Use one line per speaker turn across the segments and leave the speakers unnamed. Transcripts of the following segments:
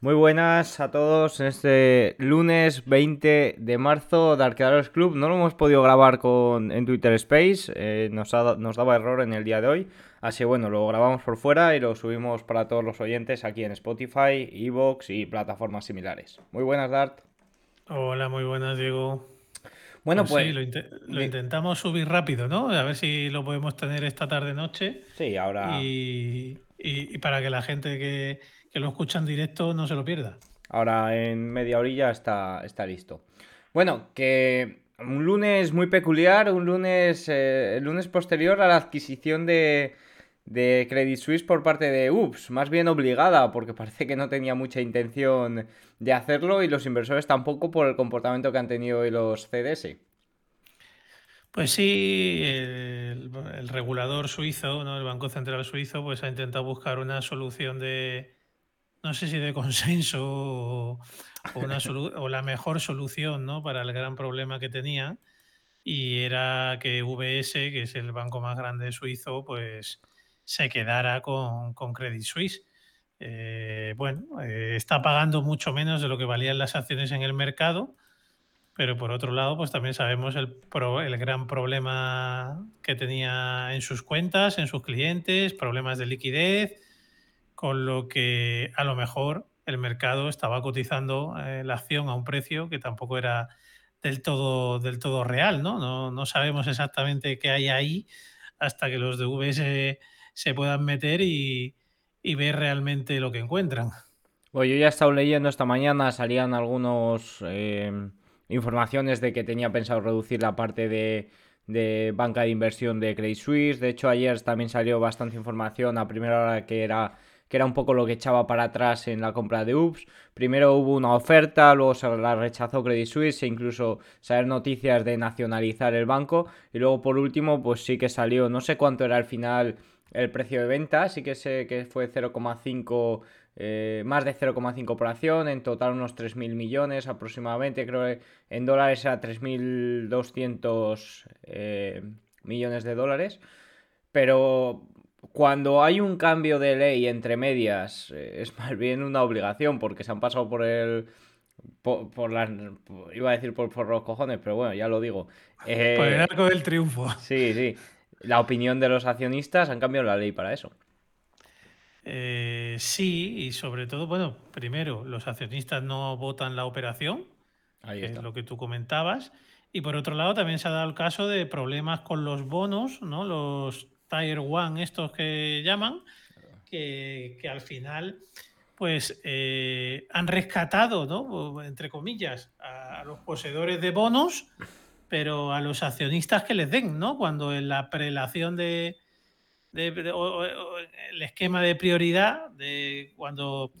Muy buenas a todos en este lunes 20 de marzo de Arqueadores Club. No lo hemos podido grabar con, en Twitter Space, eh, nos, nos daba error en el día de hoy. Así bueno, lo grabamos por fuera y lo subimos para todos los oyentes aquí en Spotify, Evox y plataformas similares. Muy buenas, Dart.
Hola, muy buenas, Diego. Bueno, pues. sí, pues, lo, intentamos subir rápido, ¿no? A ver si lo podemos tener esta tarde-noche.
Sí, ahora.
y para que la gente que que lo escuchan directo no se lo pierda.
Ahora en media orilla está, está listo. Bueno, que un lunes muy peculiar, un lunes, eh, el lunes posterior a la adquisición de, de Credit Suisse por parte de UPS, más bien obligada, porque parece que no tenía mucha intención de hacerlo y los inversores tampoco por el comportamiento que han tenido hoy los CDS.
Pues sí, el, el regulador suizo, ¿no? el Banco Central Suizo, pues ha intentado buscar una solución de, no sé si de consenso o, o la mejor solución ¿no? para el gran problema que tenía y era que VS, que es el banco más grande suizo, pues se quedara con, con Credit Suisse. Eh, bueno, eh, está pagando mucho menos de lo que valían las acciones en el mercado, pero por otro lado, pues también sabemos el, el gran problema que tenía en sus cuentas, en sus clientes, problemas de liquidez, con lo que a lo mejor el mercado estaba cotizando eh, la acción a un precio que tampoco era del todo, del todo real, ¿no? ¿no? sabemos exactamente qué hay ahí hasta que los de se puedan meter y, ver realmente lo que encuentran.
Bueno, yo ya he estado leyendo esta mañana, salían algunas eh, informaciones de que tenía pensado reducir la parte de, de banca de inversión de Credit Suisse. De hecho, ayer también salió bastante información a primera hora que era que era un poco lo que echaba para atrás en la compra de UPS. Primero hubo una oferta, luego se la rechazó Credit Suisse e incluso saber noticias de nacionalizar el banco. Y luego por último, pues sí que salió, no sé cuánto era al final el precio de venta, sí que sé que fue 0,5, eh, más de 0,5 por acción, en total unos 3.000 millones aproximadamente, creo que en dólares era 3.200 eh, millones de dólares. Pero cuando hay un cambio de ley entre medias, eh, es más bien una obligación, porque se han pasado por el. Por, las. iba a decir por, los cojones, pero bueno, ya lo digo.
por el eh, arco del triunfo.
Sí, sí. La opinión de los accionistas han cambiado la ley para eso.
Eh, sí, y sobre todo, bueno, primero, los accionistas no votan la operación, Ahí es lo que tú comentabas. Y por otro lado, también se ha dado el caso de problemas con los bonos, ¿no? Los Tier One, estos que llaman, que, al final pues eh, han rescatado, ¿no? entre comillas, a, los poseedores de bonos, pero a los accionistas que les den, ¿no? Cuando en la prelación de, el esquema de prioridad, de cuando,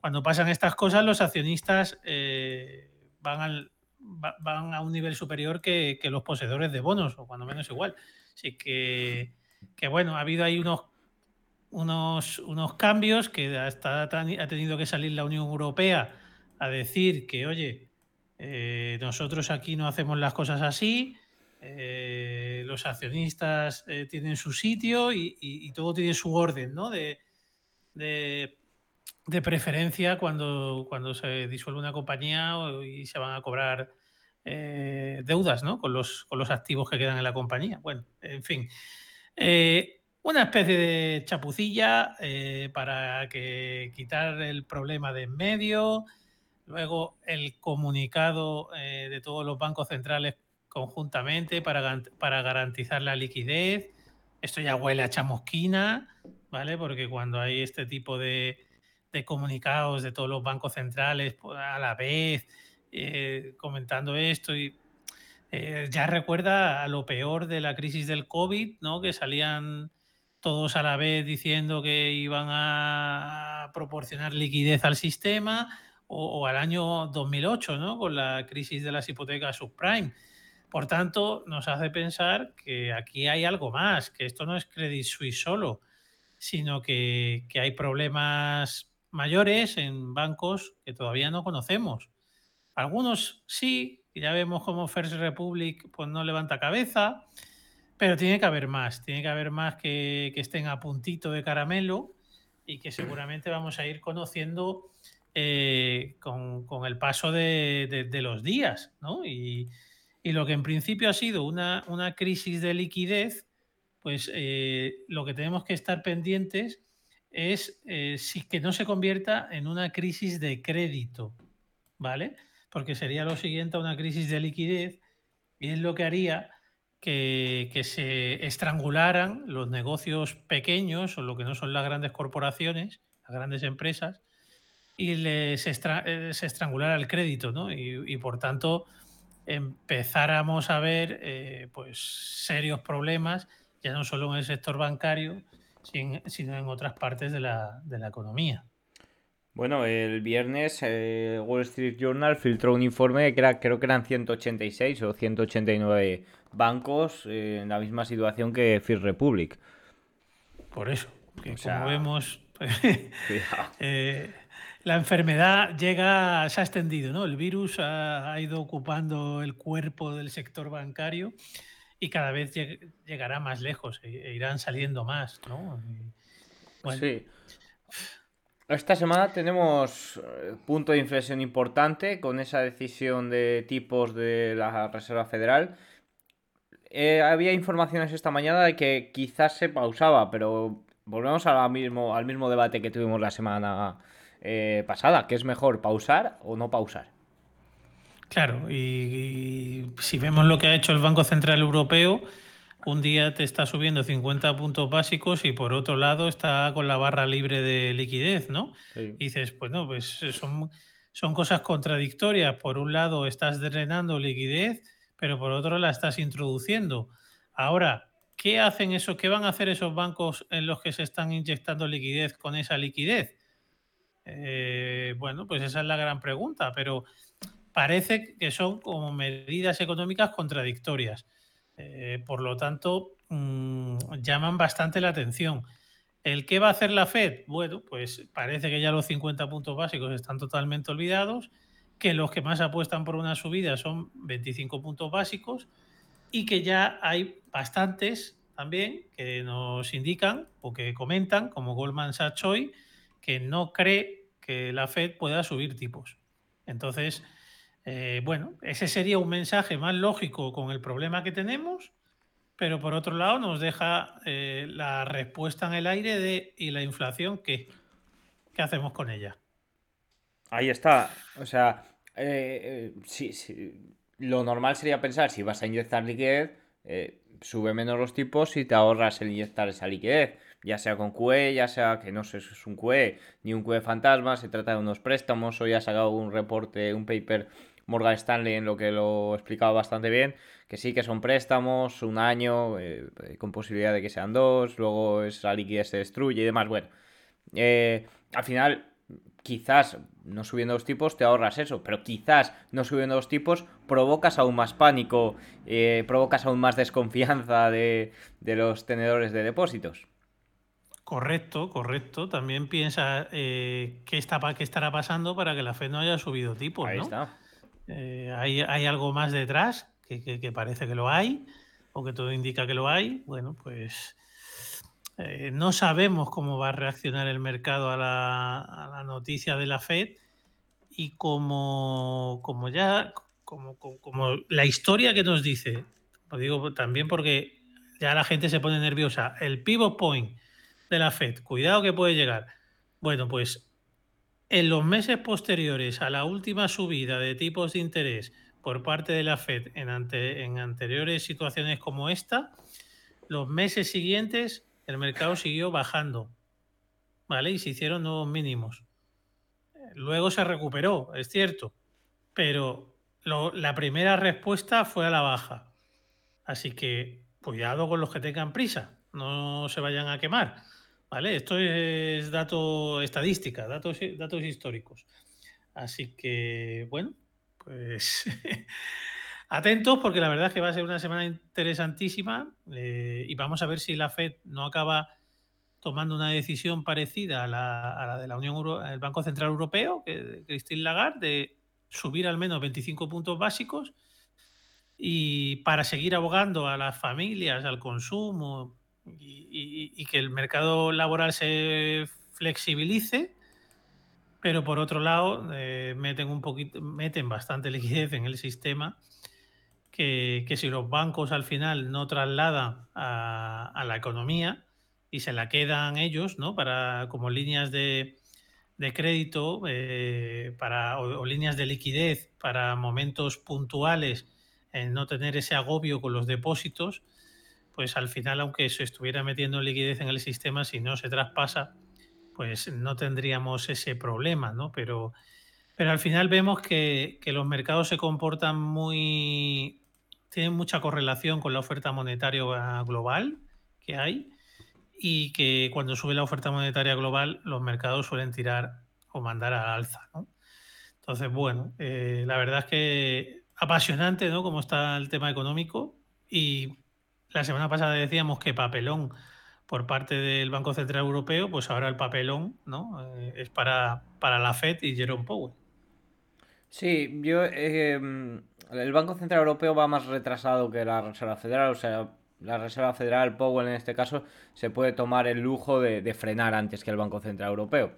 cuando pasan estas cosas, los accionistas eh, van, al, van a un nivel superior que, que, los poseedores de bonos, o cuando menos igual. Así que que bueno, ha habido ahí unos, unos, unos cambios que hasta ha tenido que salir la Unión Europea a decir que, oye, eh, nosotros aquí no hacemos las cosas así, eh, los accionistas eh, tienen su sitio y, todo tiene su orden, ¿no? De, de, preferencia cuando, cuando se disuelve una compañía y se van a cobrar deudas, ¿no? Con los, con los activos que quedan en la compañía. Bueno, en fin. Eh, una especie de chapucilla eh, para que quitar el problema de en medio. Luego el comunicado eh, de todos los bancos centrales conjuntamente para, para garantizar la liquidez. Esto ya huele a chamusquina, ¿vale? Porque cuando hay este tipo de, de comunicados de todos los bancos centrales pues, a la vez, comentando esto y eh, ya recuerda a lo peor de la crisis del COVID, ¿no? Que salían todos a la vez diciendo que iban a proporcionar liquidez al sistema, o, al año 2008, ¿no? Con la crisis de las hipotecas subprime. Por tanto, nos hace pensar que aquí hay algo más, que esto no es Credit Suisse solo, sino que, que hay problemas mayores en bancos que todavía no conocemos. Algunos sí, ya vemos cómo First Republic pues, no levanta cabeza, pero tiene que haber más, tiene que haber más que, estén a puntito de caramelo y que seguramente vamos a ir conociendo eh, con, el paso de, los días, ¿no? Y, lo que en principio ha sido una, una crisis de liquidez, pues eh, lo que tenemos que estar pendientes es eh, si que no se convierta en una crisis de crédito, ¿vale? Porque sería lo siguiente a una crisis de liquidez y es lo que haría que, se estrangularan los negocios pequeños o lo que no son las grandes corporaciones, las grandes empresas, y les eh, se estrangulara el crédito, ¿no? Y, por tanto empezáramos a ver eh, pues serios problemas, ya no solo en el sector bancario, sino en otras partes de la, economía.
Bueno, el viernes eh, Wall Street Journal filtró un informe que era, creo que eran 186 o 189 bancos eh, en la misma situación que First Republic.
Por eso, que como vemos, eh, la enfermedad llega, se ha extendido, ¿no? El virus ha, ido ocupando el cuerpo del sector bancario y cada vez llegará más lejos e, e irán saliendo más, ¿no?
Sí. Esta semana tenemos eh, punto de inflexión importante con esa decisión de tipos de la Reserva Federal. Eh, había informaciones esta mañana de que quizás se pausaba, pero volvemos al mismo, al mismo debate que tuvimos la semana eh, pasada, que es mejor pausar o no pausar.
Claro, y, si vemos lo que ha hecho el Banco Central Europeo, un día te está subiendo 50 puntos básicos y por otro lado está con la barra libre de liquidez, ¿no? dices, pues no, pues son, son cosas contradictorias. Por un lado estás drenando liquidez, pero por otro la estás introduciendo. Ahora, ¿qué hacen eso? ¿Qué van a hacer esos bancos en los que se están inyectando liquidez con esa liquidez? Eh, bueno, pues esa es la gran pregunta, pero parece que son como medidas económicas contradictorias. Eh, por lo tanto, mm, llaman bastante la atención. ¿El qué va a hacer la Fed? Bueno, pues parece que ya los 50 puntos básicos están totalmente olvidados, que los que más apuestan por una subida son 25 puntos básicos y que ya hay bastantes también que nos indican o que comentan, como Goldman Sachs hoy, que no cree que la Fed pueda subir tipos. Entonces, eh, bueno, ese sería un mensaje más lógico con el problema que tenemos, pero por otro lado nos deja eh, la respuesta en el aire de ¿y la inflación qué? ¿Qué hacemos con ella?
Ahí está. O sea, eh, lo normal sería pensar si vas a inyectar liquidez, sube menos los tipos y te ahorras el inyectar esa liquidez ya sea con QE, ya sea que no sé si es un QE ni un QE fantasma, se trata de unos préstamos, hoy ha sacado un reporte, un paper Morgan Stanley en lo que lo explicaba bastante bien, que sí que son préstamos, un año, eh, con posibilidad de que sean dos, luego esa liquidez se destruye y demás. Bueno, eh, al final, quizás no subiendo los tipos te ahorras eso, pero quizás no subiendo los tipos provocas aún más pánico, eh, provocas aún más desconfianza de, los tenedores de depósitos.
Correcto, correcto. También piensa qué, está, qué estará pasando para que la Fed no haya subido tipos. Ahí está. Eh, hay, algo más detrás que, parece que lo hay o que todo indica que lo hay. Bueno, pues eh, no sabemos cómo va a reaccionar el mercado a la, noticia de la Fed y como, como ya, como, como, la historia que nos dice, lo digo también porque ya la gente se pone nerviosa, el pivot point de la Fed, cuidado que puede llegar. Bueno, pues en los meses posteriores a la última subida de tipos de interés por parte de la Fed en, anteriores situaciones como esta, los meses siguientes el mercado siguió bajando, ¿vale? Y se hicieron nuevos mínimos. Luego se recuperó, es cierto, pero la primera respuesta fue a la baja. Así que cuidado con los que tengan prisa, no se vayan a quemar. ¿Vale? Esto es dato estadística, datos, datos históricos. Así que, bueno, pues atentos porque la verdad es que va a ser una semana interesantísima eh, y vamos a ver si la Fed no acaba tomando una decisión parecida a la, de la Unión el Banco Central Europeo, que Christine Lagarde, de subir al menos 25 puntos básicos y para seguir abogando a las familias, al consumo, y, que el mercado laboral se flexibilice pero por otro lado eh, meten un poquito, meten bastante liquidez en el sistema que, si los bancos al final no trasladan a, la economía y se la quedan ellos, ¿no? Para como líneas de, crédito eh, para, o, líneas de liquidez para momentos puntuales, en no tener ese agobio con los depósitos, pues al final, aunque se estuviera metiendo liquidez en el sistema, si no se traspasa, pues no tendríamos ese problema, ¿no? Pero, pero al final vemos que, los mercados se comportan muy, tienen mucha correlación con la oferta monetaria global que hay y que cuando sube la oferta monetaria global los mercados suelen tirar o mandar al alza, ¿no? Entonces, bueno, eh, la verdad es que apasionante, ¿no? Como está el tema económico y la semana pasada decíamos que papelón por parte del Banco Central Europeo, pues ahora el papelón ¿no? Eh, es para, para la Fed y Jerome Powell.
Sí, yo eh, el Banco Central Europeo va más retrasado que la Reserva Federal, o sea, la Reserva Federal, Powell en este caso, se puede tomar el lujo de frenar antes que el Banco Central Europeo.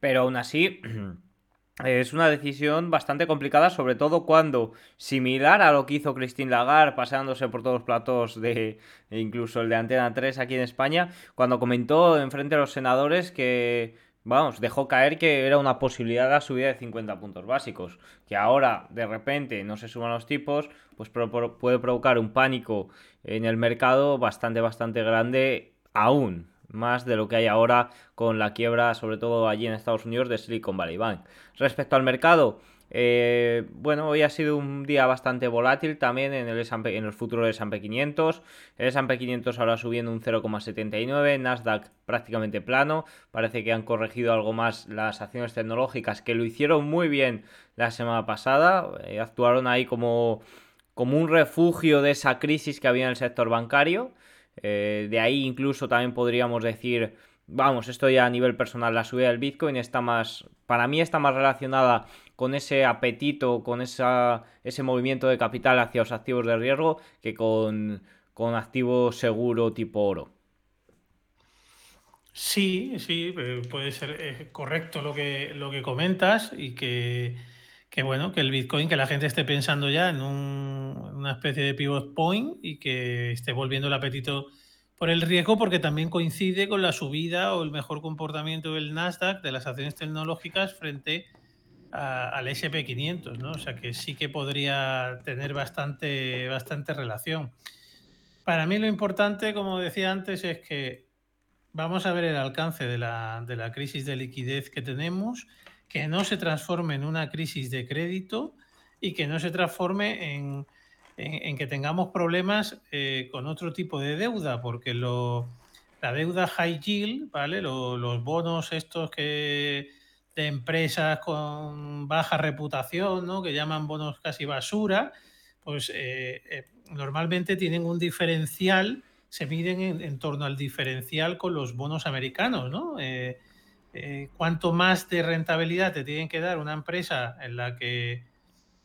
Pero aún así, Es una decisión bastante complicada, sobre todo cuando, similar a lo que hizo Christine Lagarde, paseándose por todos los platos de incluso el de Antena 3 aquí en España, cuando comentó en frente a los senadores que, vamos, dejó caer que era una posibilidad de subida de 50 puntos básicos, que ahora de repente no se suman los tipos, pues puede provocar un pánico en el mercado bastante, bastante grande aún más de lo que hay ahora con la quiebra, sobre todo allí en Estados Unidos, de Silicon Valley Bank. Respecto al mercado, eh, bueno, hoy ha sido un día bastante volátil también en el, en el futuro del S&P 500. El S&P 500 ahora subiendo un 0,79, Nasdaq prácticamente plano. Parece que han corregido algo más las acciones tecnológicas que lo hicieron muy bien la semana pasada. Eh, actuaron ahí como, como un refugio de esa crisis que había en el sector bancario. Eh, de ahí incluso también podríamos decir, vamos, esto ya a nivel personal, la subida del Bitcoin está más, para mí está más relacionada con ese apetito, con esa, ese movimiento de capital hacia los activos de riesgo que con, con activo seguro tipo oro.
Sí, sí, eh, puede ser eh, correcto lo que, lo que comentas y que que bueno, que el Bitcoin, que la gente esté pensando ya en una especie de pivot point y que esté volviendo el apetito por el riesgo, porque también coincide con la subida o el mejor comportamiento del Nasdaq de las acciones tecnológicas frente al SP500, ¿no? O sea que sí que podría tener bastante, bastante relación. Para mí lo importante, como decía antes, es que vamos a ver el alcance de la, de la crisis de liquidez que tenemos que no se transforme en una crisis de crédito y que no se transforme en, que tengamos problemas eh, con otro tipo de deuda, porque la deuda high yield, ¿vale? los bonos estos que de empresas con baja reputación, ¿no? que llaman bonos casi basura, pues eh, eh, normalmente tienen un diferencial, se miden en, torno al diferencial con los bonos americanos, ¿no? Cuánto más de rentabilidad te tienen que dar una empresa en la que,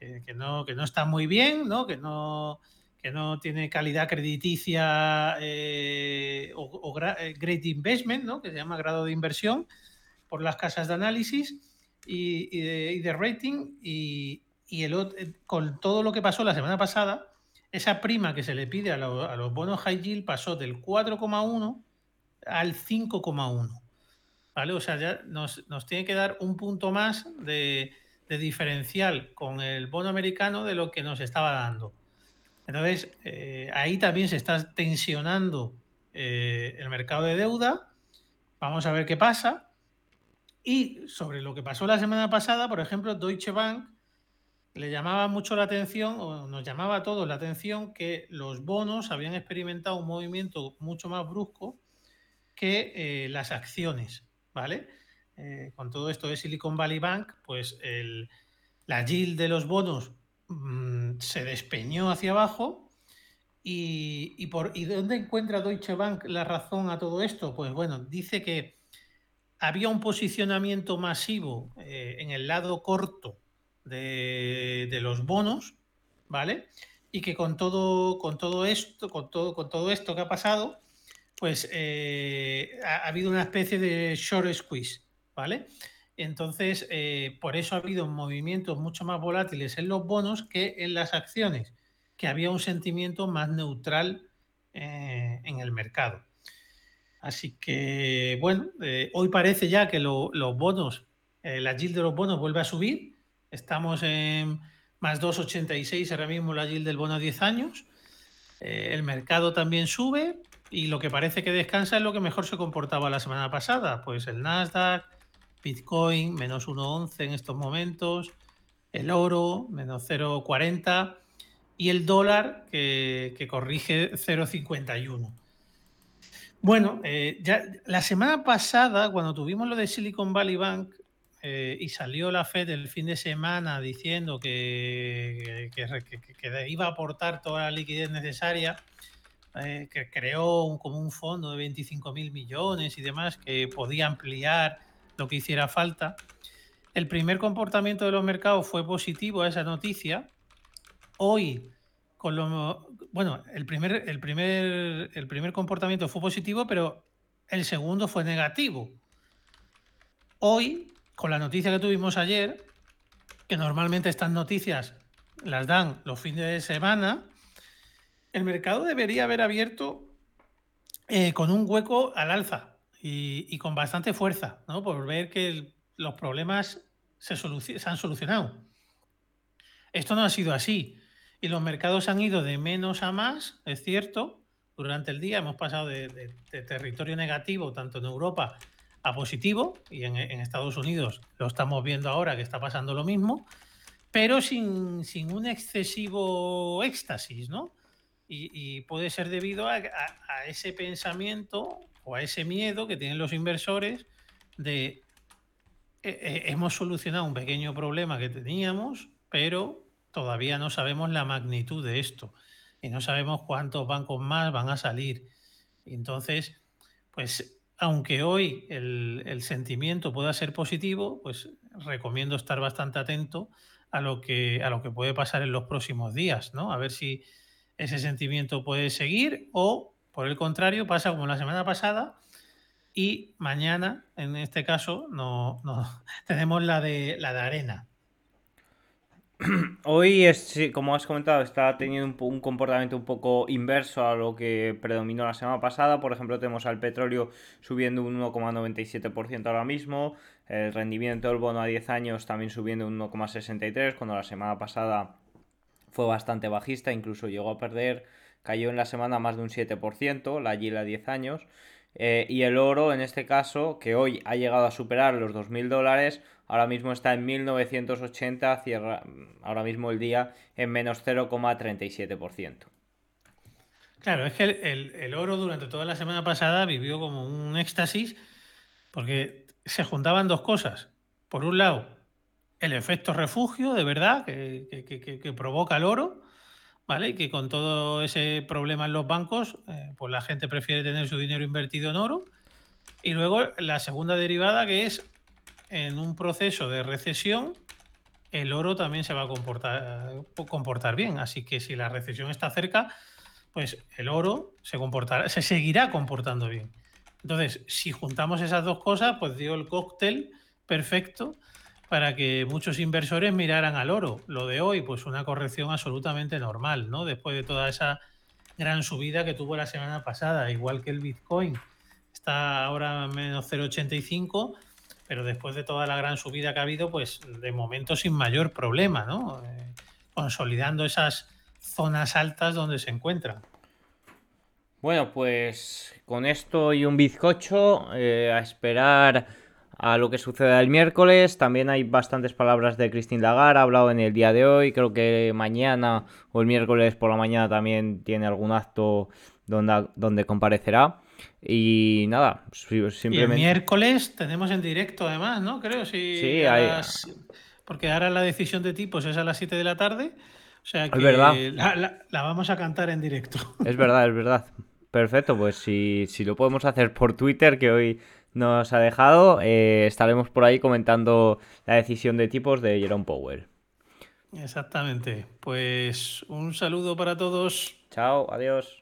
que, no, que no está muy bien, ¿no? Que, no, que no tiene calidad crediticia eh, o, eh, great investment, ¿no? que se llama grado de inversión por las casas de análisis y, de, rating. Y, el, con todo lo que pasó la semana pasada, esa prima que se le pide a, a los bonos high yield pasó del 4,1 al 5,1. O sea, ya nos, tiene que dar un punto más de, diferencial con el bono americano de lo que nos estaba dando. Entonces, eh, ahí también se está tensionando eh, el mercado de deuda. Vamos a ver qué pasa. Y sobre lo que pasó la semana pasada, por ejemplo, Deutsche Bank le llamaba mucho la atención, o nos llamaba a todos la atención, que los bonos habían experimentado un movimiento mucho más brusco que eh, las acciones. ¿vale? Eh, con todo esto de Silicon Valley Bank, pues la yield de los bonos mm, se despeñó hacia abajo. Y, ¿Y dónde encuentra Deutsche Bank la razón a todo esto? Pues bueno, dice que había un posicionamiento masivo eh, en el lado corto de, los bonos, ¿vale? Y que con todo, con todo esto, con todo, con todo esto que ha pasado, pues eh, ha, habido una especie de short squeeze, ¿vale? Entonces, eh, por eso ha habido movimientos mucho más volátiles en los bonos que en las acciones, que había un sentimiento más neutral eh, en el mercado. Así que, bueno, eh, hoy parece ya que los bonos, la yield de los bonos vuelve a subir. Estamos en más 2,86 ahora mismo la yield del bono a 10 años. el mercado también sube y lo que parece que descansa es lo que mejor se comportaba la semana pasada. Pues el Nasdaq, Bitcoin menos 1,11 en estos momentos, el oro menos 0,40 y el dólar que, corrige 0,51. Bueno, eh, ya la semana pasada, cuando tuvimos lo de Silicon Valley Bank eh, y salió la Fed el fin de semana diciendo que, iba a aportar toda la liquidez necesaria, eh, que creó como un fondo de 25 mil millones y demás que podía ampliar lo que hiciera falta. El primer comportamiento de los mercados fue positivo a esa noticia. Hoy, con lo, bueno, el primer, el, primer, el primer comportamiento fue positivo, pero el segundo fue negativo. Hoy, con la noticia que tuvimos ayer, que normalmente estas noticias las dan los fines de semana, el mercado debería haber abierto eh, con un hueco al alza y, con bastante fuerza, ¿no? Por ver que los problemas se, han solucionado. Esto no ha sido así. Y los mercados han ido de menos a más, es cierto. Durante el día hemos pasado de, territorio negativo, tanto en Europa, a positivo, y en, Estados Unidos lo estamos viendo ahora que está pasando lo mismo, pero sin, un excesivo éxtasis, ¿no? Y, puede ser debido a, ese pensamiento o a ese miedo que tienen los inversores de eh, eh, hemos solucionado un pequeño problema que teníamos, pero todavía no sabemos la magnitud de esto y no sabemos cuántos bancos más van a salir. Entonces, pues aunque hoy el, el, sentimiento pueda ser positivo, pues recomiendo estar bastante atento a lo que a lo que puede pasar en los próximos días, ¿no? A ver si ese sentimiento puede seguir o por el contrario, pasa como la semana pasada y mañana, en este caso, no, tenemos la de, la de arena.
Hoy, es, como has comentado, está teniendo un, comportamiento un poco inverso a lo que predominó la semana pasada. Por ejemplo, tenemos al petróleo subiendo un 1,97% ahora mismo. El rendimiento del bono a 10 años también subiendo un 1,63%, cuando la semana pasada fue bastante bajista, incluso llegó a perder cayó en la semana más de un 7%, la Gila 10 años. Eh, y el oro, en este caso, que hoy ha llegado a superar los 2.000 dólares, ahora mismo está en 1.980, cierra ahora mismo el día en menos 0,37%.
Claro, es que el, el, oro durante toda la semana pasada vivió como un éxtasis porque se juntaban dos cosas. Por un lado, el efecto refugio, de verdad, que, que, que provoca el oro, ¿vale? Y que con todo ese problema en los bancos, eh, pues la gente prefiere tener su dinero invertido en oro. Y luego la segunda derivada, que es en un proceso de recesión, el oro también se va a comportar, comportar bien. Así que si la recesión está cerca, pues el oro se, comportará, se seguirá comportando bien. Entonces, si juntamos esas dos cosas, pues dio el cóctel perfecto para que muchos inversores miraran al oro. Lo de hoy, pues una corrección absolutamente normal, ¿no? Después de toda esa gran subida que tuvo la semana pasada, igual que el Bitcoin. Está ahora menos 0,85, pero después de toda la gran subida que ha habido, pues de momento sin mayor problema, ¿no? Eh, consolidando esas zonas altas donde se encuentran.
Bueno, pues con esto y un bizcocho, eh, a esperar a lo que suceda el miércoles. También hay bastantes palabras de Christine Lagarde, ha hablado en el día de hoy. Creo que mañana o el miércoles por la mañana también tiene algún acto donde, donde comparecerá. Y nada, simplemente.
el miércoles tenemos en directo, además, ¿no? Creo, sí. sí Porque ahora la decisión de tipos es a las 7 de la tarde. O sea que La, la, vamos a cantar en directo.
Es verdad, es verdad. Perfecto, pues si, si lo podemos hacer por Twitter, que hoy nos ha dejado. Eh, estaremos por ahí comentando la decisión de tipos de Jerome Powell.
Exactamente. Pues un saludo para todos.
Chao, adiós.